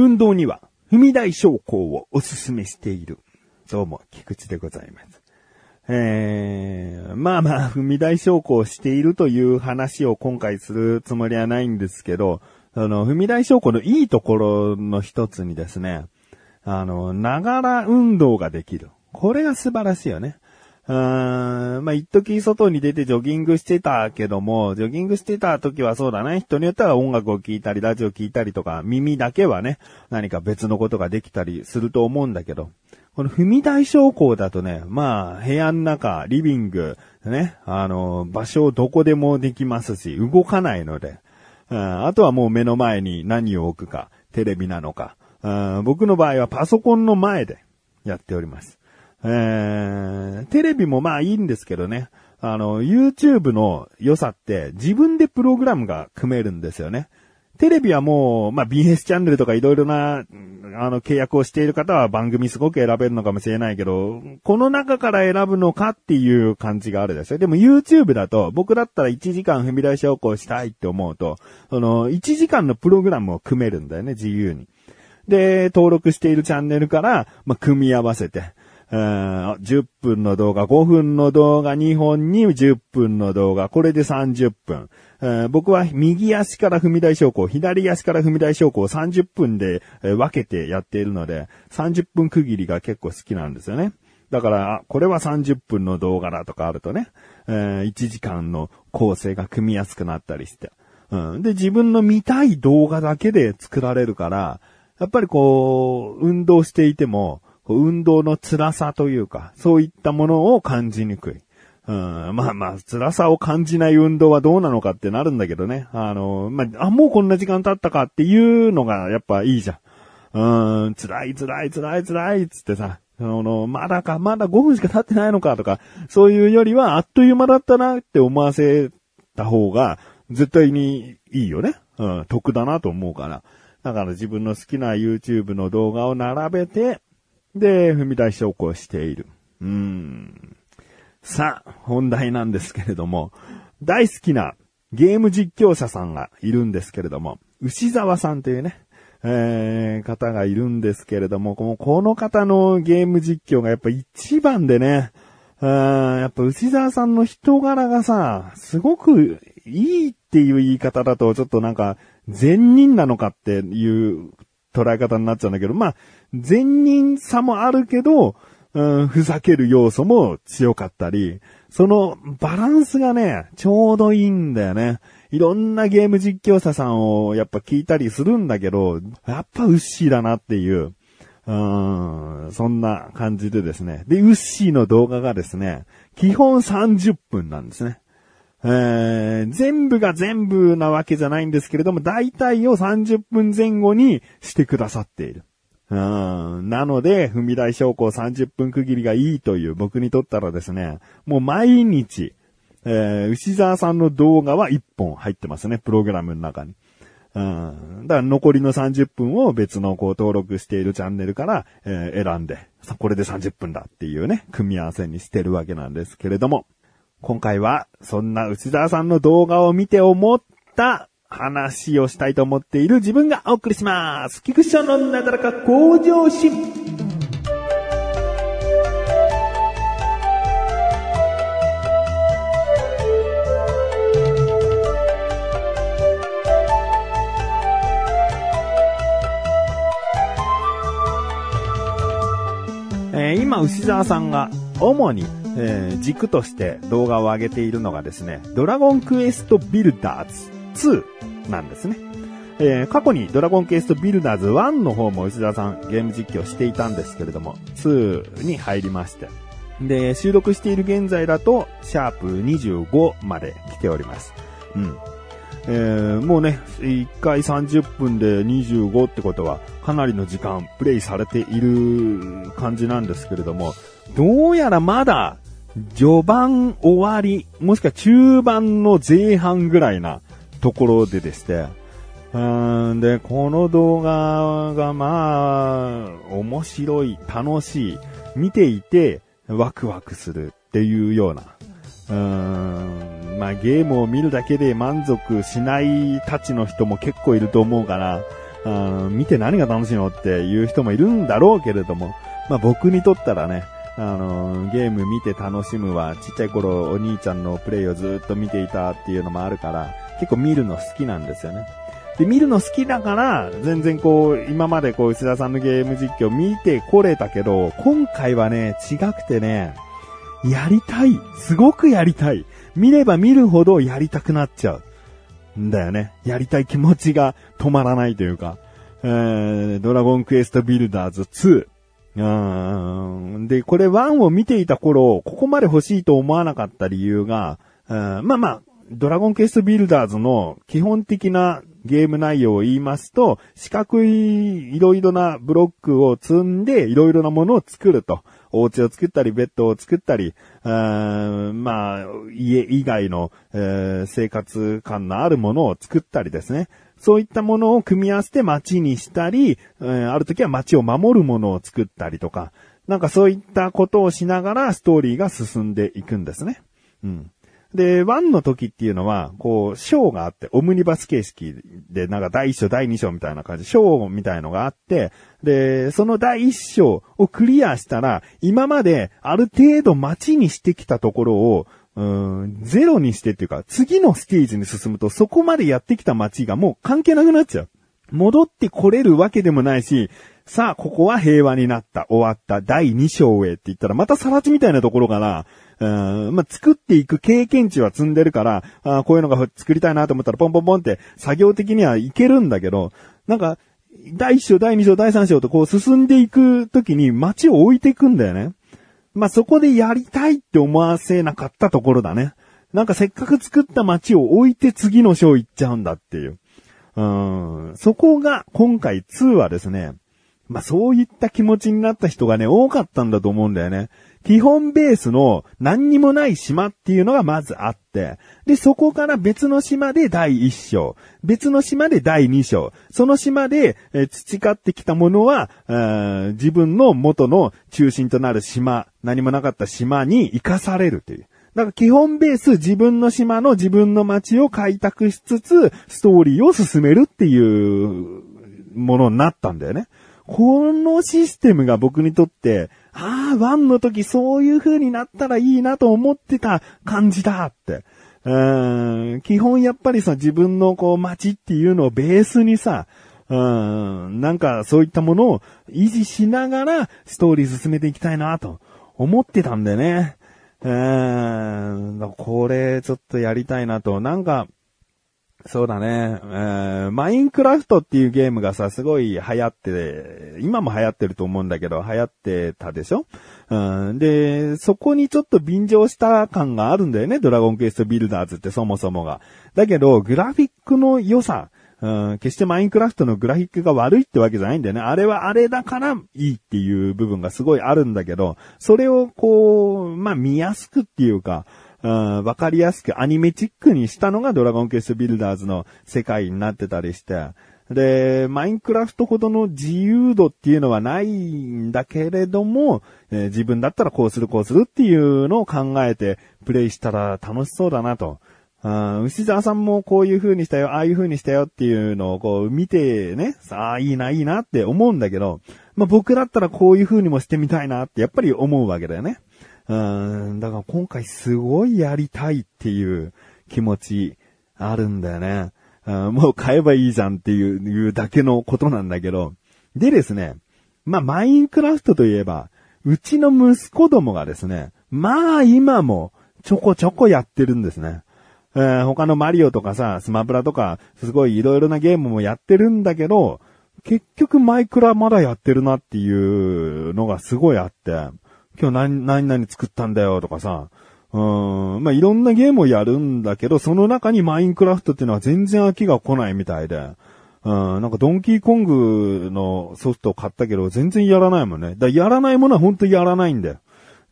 運動には踏み台昇降をおすすめしている。どうも、菊池でございます。えー、まあまあ、踏み台昇降しているという話を今回するつもりはないんですけど、あの、踏み台昇降のいいところの一つにですね、あの、ながら運動ができる。これが素晴らしいよね。うーん、まあ、一時外に出てジョギングしてたけども、ジョギングしてた時はそうだね。人によっては音楽を聴いたり、ラジオ聴いたりとか、耳だけはね、何か別のことができたりすると思うんだけど、この踏み台昇降だとね、まあ、部屋の中、リビング、ね、あの、場所をどこでもできますし、動かないので、うん、あとはもう目の前に何を置くか、テレビなのか、うん、僕の場合はパソコンの前でやっております。えー、テレビもまあいいんですけどね。あの、YouTube の良さって自分でプログラムが組めるんですよね。テレビはもう、まあ BS チャンネルとかいろいろな、あの、契約をしている方は番組すごく選べるのかもしれないけど、この中から選ぶのかっていう感じがあるですよ。でも YouTube だと、僕だったら1時間踏み出しをこうしたいって思うと、その、1時間のプログラムを組めるんだよね、自由に。で、登録しているチャンネルから、まあ、組み合わせて、10分の動画、5分の動画2本に10分の動画、これで30分。僕は右足から踏み台昇降、左足から踏み台昇降を30分で分けてやっているので、30分区切りが結構好きなんですよね。だから、これは30分の動画だとかあるとね、1時間の構成が組みやすくなったりして。うん、で、自分の見たい動画だけで作られるから、やっぱりこう、運動していても、運動の辛さというか、そういったものを感じにくい。うん、まあまあ、辛さを感じない運動はどうなのかってなるんだけどね。あの、まあ、あ、もうこんな時間経ったかっていうのがやっぱいいじゃん。うん、辛い辛い辛い辛いっつってさ、あの、まだか、まだ5分しか経ってないのかとか、そういうよりはあっという間だったなって思わせた方が、絶対にいいよね。うん、得だなと思うから。だから自分の好きな YouTube の動画を並べて、で、踏み台昇降している。うん。さあ、本題なんですけれども、大好きなゲーム実況者さんがいるんですけれども、牛沢さんというね、えー、方がいるんですけれども、この方のゲーム実況がやっぱ一番でね、やっぱ牛沢さんの人柄がさ、すごくいいっていう言い方だとちょっとなんか善人なのかっていう捉え方になっちゃうんだけど、まあ、善人さもあるけど、うん、ふざける要素も強かったり、そのバランスがね、ちょうどいいんだよね。いろんなゲーム実況者さんをやっぱ聞いたりするんだけど、やっぱウッシーだなっていう、うん、そんな感じでですね。で、ウッシーの動画がですね、基本30分なんですね。えー、全部が全部なわけじゃないんですけれども、大体を30分前後にしてくださっている。うん、なので、踏み台昇降30分区切りがいいという僕にとったらですね、もう毎日、えー、牛沢さんの動画は1本入ってますね、プログラムの中に。うん。だから残りの30分を別のこう登録しているチャンネルから、えー、選んで、これで30分だっていうね、組み合わせにしてるわけなんですけれども、今回はそんな内沢さんの動画を見て思った話をしたいと思っている自分がお送りします。菊池のなだらか向上心。え、今、牛沢さんが主に、えー、軸として動画を上げているのがですね、ドラゴンクエストビルダーズ2なんですね。えー、過去にドラゴンケーストビルダーズ1の方も吉田さんゲーム実況していたんですけれども、2に入りまして。で、収録している現在だと、シャープ25まで来ております。うん。えー、もうね、1回30分で25ってことは、かなりの時間プレイされている感じなんですけれども、どうやらまだ、序盤終わり、もしくは中盤の前半ぐらいなところででして、うんで、この動画がまあ、面白い、楽しい、見ていてワクワクするっていうような、うーん、まあゲームを見るだけで満足しないたちの人も結構いると思うから、あの見て何が楽しいのっていう人もいるんだろうけれども、まあ僕にとったらね、あの、ゲーム見て楽しむは、ちっちゃい頃お兄ちゃんのプレイをずっと見ていたっていうのもあるから、結構見るの好きなんですよね。で、見るの好きだから、全然こう、今までこう、内田さんのゲーム実況見てこれたけど、今回はね、違くてね、やりたい。すごくやりたい。見れば見るほどやりたくなっちゃう。んだよね。やりたい気持ちが止まらないというか。えー、ドラゴンクエストビルダーズ2。うんで、これ1を見ていた頃、ここまで欲しいと思わなかった理由が、うんまあまあ、ドラゴンクエストビルダーズの基本的なゲーム内容を言いますと、四角いいろいろなブロックを積んでいろいろなものを作ると。お家を作ったり、ベッドを作ったり、まあ、家以外の、えー、生活感のあるものを作ったりですね。そういったものを組み合わせて街にしたり、えー、ある時は街を守るものを作ったりとか、なんかそういったことをしながらストーリーが進んでいくんですね。うん。で、1の時っていうのは、こう、章があって、オムニバス形式で、なんか第1章、第2章みたいな感じ、章みたいのがあって、で、その第1章をクリアしたら、今まである程度街にしてきたところを、うん、ゼロにしてっていうか、次のステージに進むと、そこまでやってきた街がもう関係なくなっちゃう。戻ってこれるわけでもないし、さあ、ここは平和になった、終わった、第2章へって言ったら、またさら地みたいなところから、うん、まあ、作っていく経験値は積んでるから、あこういうのが作りたいなと思ったらポンポンポンって作業的にはいけるんだけど、なんか、第1章、第2章、第3章とこう進んでいくときに街を置いていくんだよね。まあ、そこでやりたいって思わせなかったところだね。なんかせっかく作った街を置いて次の章行っちゃうんだっていう。うん、そこが今回2はですね、まあ、そういった気持ちになった人がね、多かったんだと思うんだよね。基本ベースの何にもない島っていうのがまずあって、で、そこから別の島で第一章、別の島で第二章、その島で、え培ってきたものは、自分の元の中心となる島、何もなかった島に生かされるという。だから基本ベース自分の島の自分の街を開拓しつつ、ストーリーを進めるっていうものになったんだよね。このシステムが僕にとって、ああ、ワンの時そういう風になったらいいなと思ってた感じだって。うん、基本やっぱりさ、自分のこう街っていうのをベースにさ、うん、なんかそういったものを維持しながらストーリー進めていきたいなと思ってたんでね。うん、これちょっとやりたいなと。なんか、そうだね、えー、マインクラフトっていうゲームがさ、すごい流行って、今も流行ってると思うんだけど、流行ってたでしょ？うん、で、そこにちょっと便乗した感があるんだよね、ドラゴンクエストビルダーズってそもそもが。だけど、グラフィックの良さ、うん、決してマインクラフトのグラフィックが悪いってわけじゃないんだよね。あれはあれだからいいっていう部分がすごいあるんだけど、それをこう、まあ見やすくっていうか、わかりやすくアニメチックにしたのがドラゴンクエストビルダーズの世界になってたりして、で、マインクラフトほどの自由度っていうのはないんだけれども、えー、自分だったらこうするこうするっていうのを考えてプレイしたら楽しそうだなと。あ牛沢さんもこういう風にしたよ、ああいう風にしたよっていうのをこう見てね、さあいいな、いいなって思うんだけど、まあ僕だったらこういう風にもしてみたいなってやっぱり思うわけだよね。うん、だから今回すごいやりたいっていう気持ちあるんだよね。もう買えばいいじゃんっていういうだけのことなんだけど。でですね、まあ、マインクラフトといえば、うちの息子どもがですね、まあ今もちょこちょこやってるんですね。えー、他のマリオとかさ、スマブラとか、すごい色々なゲームもやってるんだけど、結局マイクラまだやってるなっていうのがすごいあって、今日何、何々作ったんだよとかさ、うん、まあ、いろんなゲームをやるんだけど、その中にマインクラフトっていうのは全然飽きが来ないみたいで、うん、なんかドンキーコングのソフトを買ったけど、全然やらないもんね。だやらないものは本当にやらないんだよ。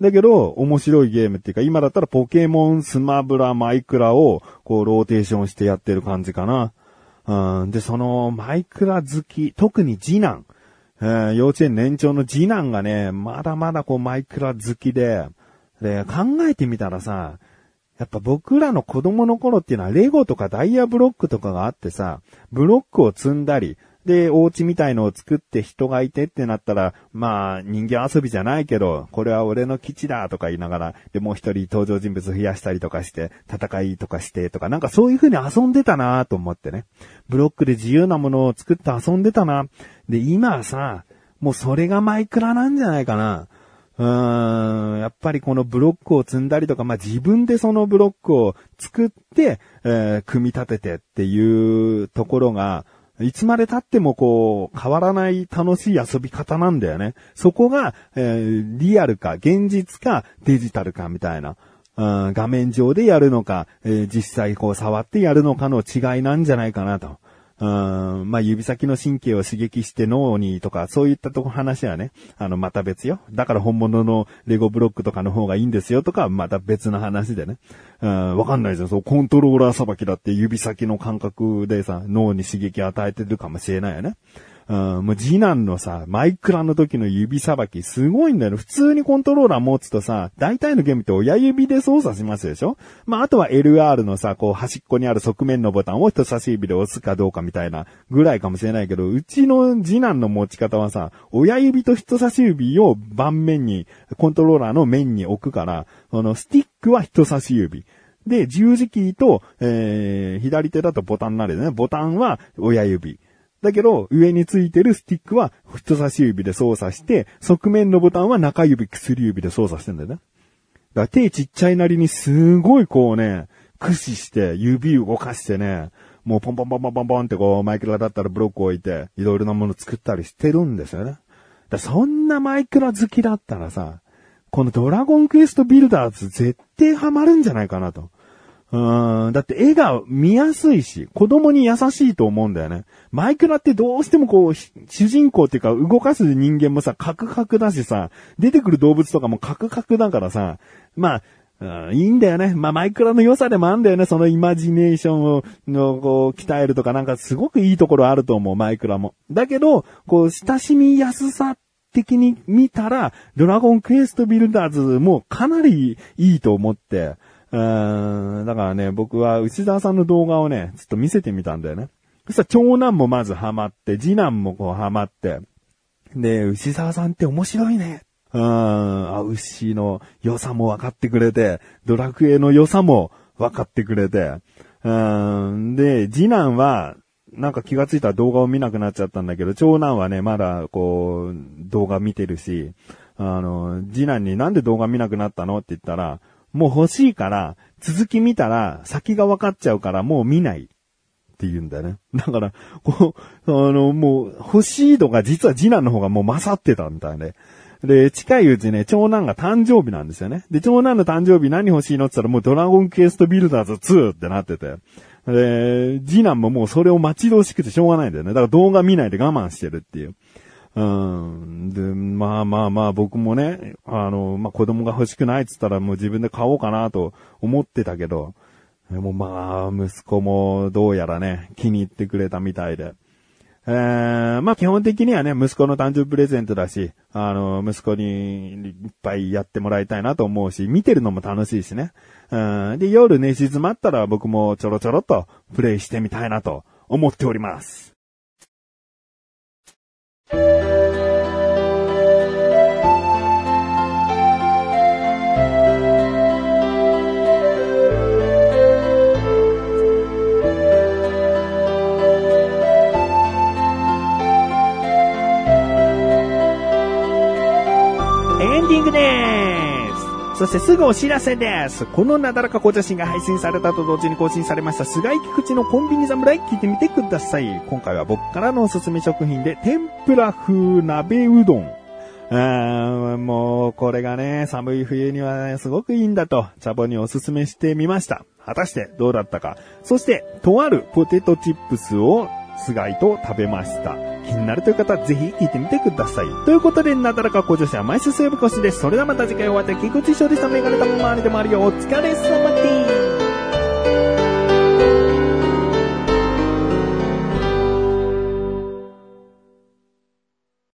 だけど、面白いゲームっていうか、今だったらポケモン、スマブラ、マイクラを、こう、ローテーションしてやってる感じかな。うん、で、その、マイクラ好き、特に次男。えー、幼稚園年長の次男がね、まだまだこうマイクラ好きで、で、考えてみたらさ、やっぱ僕らの子供の頃っていうのはレゴとかダイヤブロックとかがあってさ、ブロックを積んだり、で、お家みたいのを作って人がいてってなったら、まあ、人間遊びじゃないけど、これは俺の基地だとか言いながら、で、もう一人登場人物増やしたりとかして、戦いとかしてとか、なんかそういう風に遊んでたなと思ってね。ブロックで自由なものを作って遊んでたな。で、今はさ、もうそれがマイクラなんじゃないかな。うーん、やっぱりこのブロックを積んだりとか、まあ、自分でそのブロックを作って、えー、組み立ててっていうところが、いつまで経ってもこう、変わらない楽しい遊び方なんだよね。そこが、えー、リアルか、現実か、デジタルかみたいな。うん、画面上でやるのか、えー、実際こう触ってやるのかの違いなんじゃないかなと。うん、まあ、指先の神経を刺激して脳にとか、そういったとこ話はね、あの、また別よ。だから本物のレゴブロックとかの方がいいんですよとか、また別の話でね。うん、わかんないじゃん。そう、コントローラーさばきだって指先の感覚でさ、脳に刺激与えてるかもしれないよね。うん、もう次男のさ、マイクラの時の指さばきすごいんだよ。普通にコントローラー持つとさ、大体のゲームって親指で操作しますでしょ？まあ、あとは LR のさ、こう端っこにある側面のボタンを人差し指で押すかどうかみたいなぐらいかもしれないけど、うちの次男の持ち方はさ、親指と人差し指を盤面に、コントローラーの面に置くから、このスティックは人差し指。で、十字キーと、えー、左手だとボタンになるよね。ボタンは親指。だけど、上についてるスティックは人差し指で操作して、側面のボタンは中指、薬指で操作してんだよね。だから手ちっちゃいなりにすごいこうね、駆使して指動かしてね、もうポンポンポンポンポンポンってこうマイクラだったらブロック置いて、いろいろなもの作ったりしてるんですよね。だそんなマイクラ好きだったらさ、このドラゴンクエストビルダーズ絶対ハマるんじゃないかなと。うん、だって絵が見やすいし、子供に優しいと思うんだよね。マイクラってどうしてもこう、主人公っていうか動かす人間もさ、カクカクだしさ、出てくる動物とかもカクカクだからさ、まあ、いいんだよね。まあ、マイクラの良さでもあるんだよね。そのイマジネーションを、の、こう、鍛えるとかなんかすごくいいところあると思う、マイクラも。だけど、こう、親しみやすさ的に見たら、ドラゴンクエストビルダーズもかなりいいと思って、うん、だからね、僕は内澤さんの動画をね、ちょっと見せてみたんだよね。そしたら長男もまずハマって、次男もこうハマって、で、牛沢さんって面白いね。うん、あ、牛の良さも分かってくれて、ドラクエの良さも分かってくれて、うん、で、次男は、なんか気がついたら動画を見なくなっちゃったんだけど、長男はね、まだこう、動画見てるし、あの、次男になんで動画見なくなったの？って言ったら、もう欲しいから、続き見たら先が分かっちゃうからもう見ない。って言うんだよね。だから、こう、あの、もう、欲しい度が実は次男の方がもう勝ってたみたいで。で、近いうちね、長男が誕生日なんですよね。で、長男の誕生日何欲しいのって言ったらもうドラゴンクエストビルダーズ2ってなってて。で、次男ももうそれを待ち遠しくてしょうがないんだよね。だから動画見ないで我慢してるっていう。うん。で、まあまあまあ僕もね、あの、まあ子供が欲しくないって言ったらもう自分で買おうかなと思ってたけど、でもまあ息子もどうやらね、気に入ってくれたみたいで。えー、まあ基本的にはね、息子の誕生日プレゼントだし、あの、息子にいっぱいやってもらいたいなと思うし、見てるのも楽しいしね。うん、で、夜寝静まったら僕もちょろちょろっとプレイしてみたいなと思っております。そしてすぐお知らせです。このなだらかご写真が配信されたと同時に更新されました菅井菊池のコンビニ侍聞いてみてください。今回は僕からのおすすめ食品で天ぷら風鍋うどん。あもう、これがね、寒い冬には、ね、すごくいいんだと、茶ボにおすすめしてみました。果たしてどうだったか。そして、とあるポテトチップスを菅井と食べました。気になるという方はぜひ聞いてみてください。ということで、なだらか向上心は毎週水曜日更新です。それではまた次回お会いできくちしょでしたメガネたまわりでもあるよ。お疲れ様です。